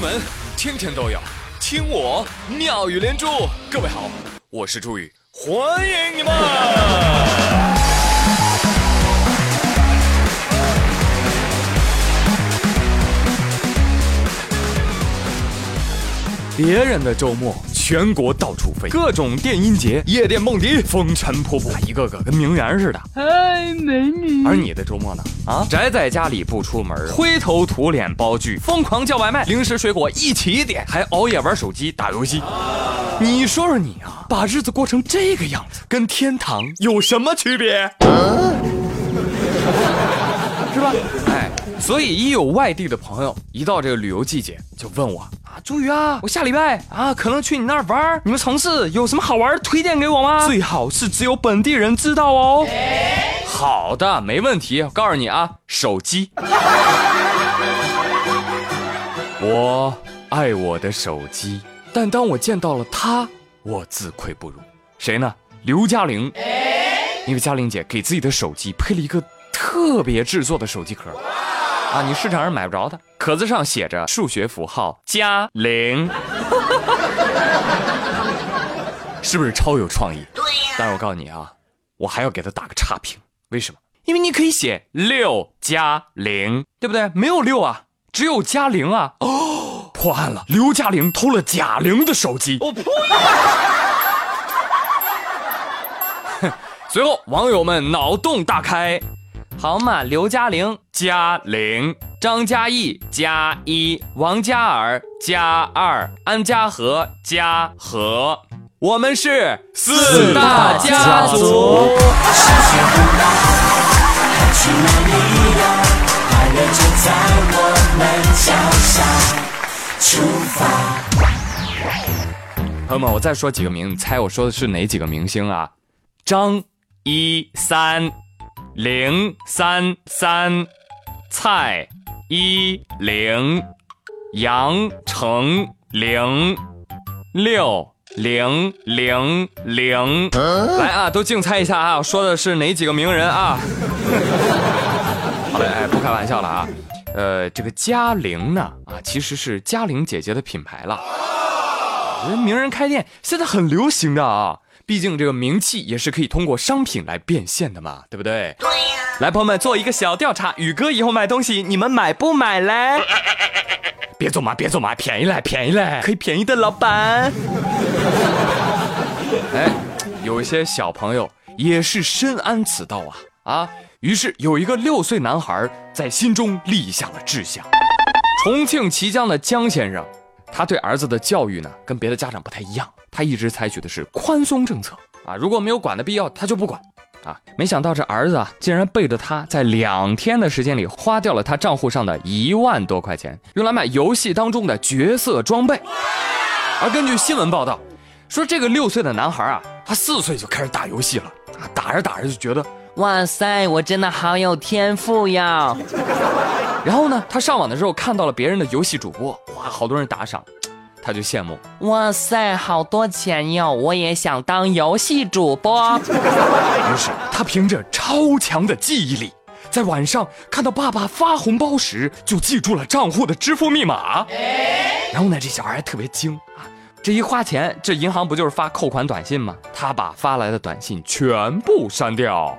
闻天天都有，听我妙语连珠。各位好，我是朱宇，欢迎你们。别人的周末，全国到处飞，各种电音节、夜店蹦迪，风尘仆仆，一个个跟名媛似的。嗨，美女。而你的周末呢？啊，宅在家里不出门，灰头土脸包剧，疯狂叫外卖，零食水果一起点，还熬夜玩手机打游戏。你说说你啊，把日子过成这个样子，跟天堂有什么区别？是吧？哎，所以一有外地的朋友，一到这个旅游季节，就问我。朱宇啊，我下礼拜啊可能去你那儿玩，你们城市有什么好玩推荐给我吗？最好是只有本地人知道哦。好的，没问题。我告诉你啊，手机，我爱我的手机，但当我见到了他，我自愧不如。谁呢？刘嘉玲，因为嘉玲姐给自己的手机配了一个特别制作的手机壳。啊，你市场上买不着的，壳子上写着数学符号加零，是不是超有创意？对呀。但是我告诉你啊，我还要给他打个差评，为什么？因为你可以写六加零，对不对？没有六啊，只有加零啊。哦，破案了，刘嘉玲偷了贾玲的手机。我呸！随后网友们脑洞大开。好嘛，刘嘉玲加零，张嘉译加一，王嘉尔加二，安嘉和加和，我们是四大家族。朋友们，我再说几个名，你猜我说的是哪几个明星啊？张一三。零三三，蔡一零，杨成零六零零零，来啊，都竞猜一下啊！说的是哪几个名人啊？好嘞，哎，不开玩笑了啊。呃，这个嘉玲呢，啊，其实是嘉玲姐姐的品牌了。人名人开店现在很流行的啊。毕竟这个名气也是可以通过商品来变现的嘛，对不对？对呀。来，朋友们做一个小调查，宇哥以后买东西你们买不买嘞？别做嘛，别做嘛，便宜嘞，便宜嘞，可以便宜的，老板。哎，有一些小朋友也是深谙此道啊啊！于是有一个六岁男孩在心中立下了志向。重庆綦江的江先生，他对儿子的教育呢，跟别的家长不太一样。他一直采取的是宽松政策啊，如果没有管的必要，他就不管啊。没想到这儿子啊，竟然背着他在两天的时间里花掉了他账户上的一万多块钱，用来买游戏当中的角色装备。而根据新闻报道，说这个六岁的男孩啊，他四岁就开始打游戏了啊，打着打着就觉得哇塞，我真的好有天赋呀。然后呢，他上网的时候看到了别人的游戏主播，哇，好多人打赏。他就羡慕，哇塞，好多钱哟！我也想当游戏主播。于是他凭着超强的记忆力，在晚上看到爸爸发红包时，就记住了账户的支付密码。然后呢，这小孩还特别精啊，这一花钱，这银行不就是发扣款短信吗？他把发来的短信全部删掉。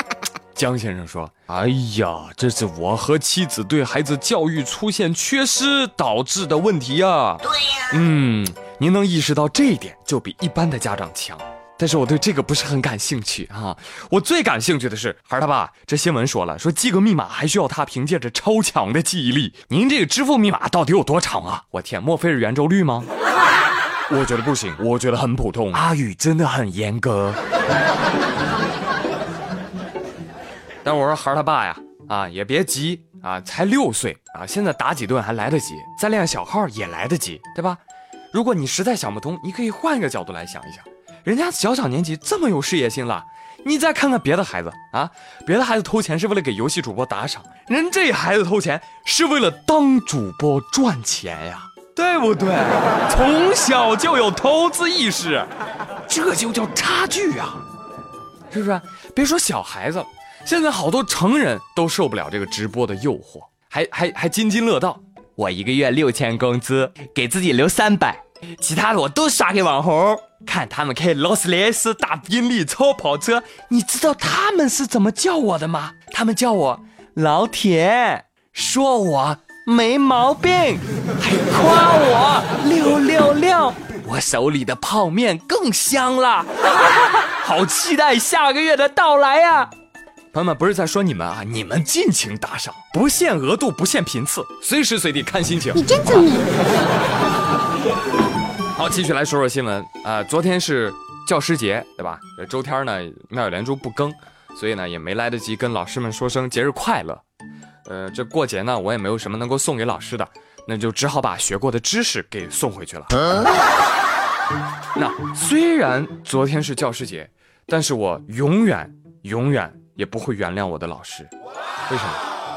江先生说：“哎呀，这是我和妻子对孩子教育出现缺失导致的问题呀。对呀，嗯，您能意识到这一点，就比一般的家长强。但是我对这个不是很感兴趣啊。我最感兴趣的是，孩儿他爸，这新闻说了，说记个密码还需要他凭借着超强的记忆力。您这个支付密码到底有多长啊？我天，莫非是圆周率吗？我觉得不行，我觉得很普通。阿宇真的很严格。”但我说孩儿他爸呀，啊也别急啊，才六岁啊，现在打几顿还来得及，再练小号也来得及，对吧？如果你实在想不通，你可以换一个角度来想一想，人家小小年纪这么有事业心了，你再看看别的孩子啊，别的孩子偷钱是为了给游戏主播打赏，人这孩子偷钱是为了当主播赚钱呀，对不对？从小就有投资意识，这就叫差距啊，是不是？别说小孩子。现在好多成人都受不了这个直播的诱惑，还还还津津乐道我一个月六千工资，给自己留三百，其他的我都刷给网红。看他们开劳斯莱斯、大宾利、超跑车，你知道他们是怎么叫我的吗？他们叫我老铁，说我没毛病，还夸我六六六。我手里的泡面更香了，好期待下个月的到来呀！朋友们，不是在说你们啊，你们尽情打赏，不限额度，不限频次，随时随地看心情。你真聪明。好，继续来说说新闻啊。昨天是教师节，对吧？周天呢，妙语连珠不更，所以呢也没来得及跟老师们说声节日快乐。呃，这过节呢，我也没有什么能够送给老师的，那就只好把学过的知识给送回去了。那虽然昨天是教师节，但是我永远永远也不会原谅我的老师。为什么？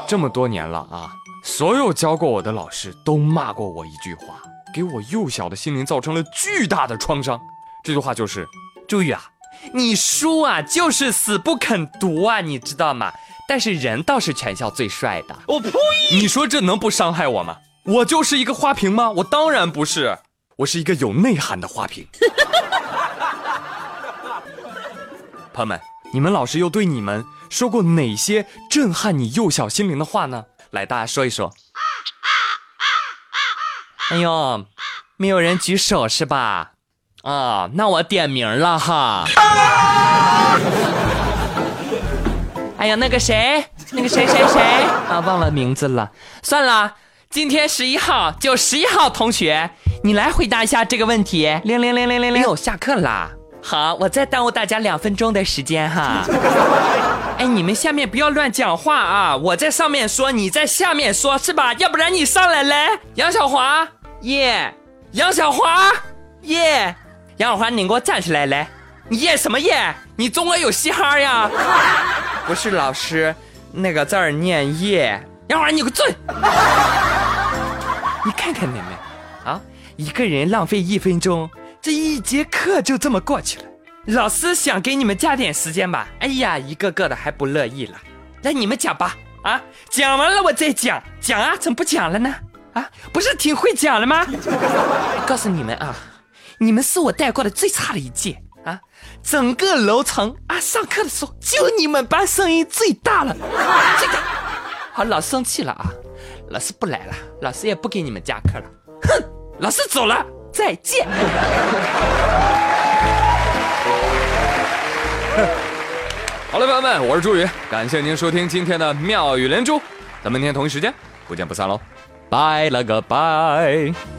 这么多年了啊，所有教过我的老师都骂过我一句话。给我幼小的心灵造成了巨大的创伤。这句话就是：“朱宇啊，你书啊就是死不肯读啊，你知道吗？但是人倒是全校最帅的。”我呸！你说这能不伤害我吗？我就是一个花瓶吗？我当然不是，我是一个有内涵的花瓶。朋友们，你们老师又对你们说过哪些震撼你幼小心灵的话呢？来，大家说一说。哎呦，没有人举手是吧？啊，那我点名了哈。哎呀，那个谁，那个谁谁谁啊，忘了名字了。算了，今天十一号就十一号同学，你来回答一下这个问题。零零零零零零，下课啦。好，我再耽误大家两分钟的时间哈。哎，你们下面不要乱讲话啊！我在上面说，你在下面说，是吧？要不然你上来来，杨小华。耶，杨小华，耶，杨小华，你给我站起来来！你耶什么耶？你中国有嘻哈呀？不是老师，那个字儿念耶。杨小华，你给我坐！你看看你们，啊，一个人浪费一分钟，这一节课就这么过去了。老师想给你们加点时间吧？哎呀，一个个的还不乐意了。来，你们讲吧，啊，讲完了我再讲，讲啊，怎么不讲了呢？啊，不是挺会讲了吗？告诉你们啊，你们是我带过的最差的一届啊！整个楼层啊，上课的时候就你们班声音最大了。这个好，老师生气了啊，老师不来了，老师也不给你们加课了。哼，老师走了，再见。好了，朋友们，我是朱宇，感谢您收听今天的妙语连珠，咱们明天同一时间不见不散喽。拜了个拜。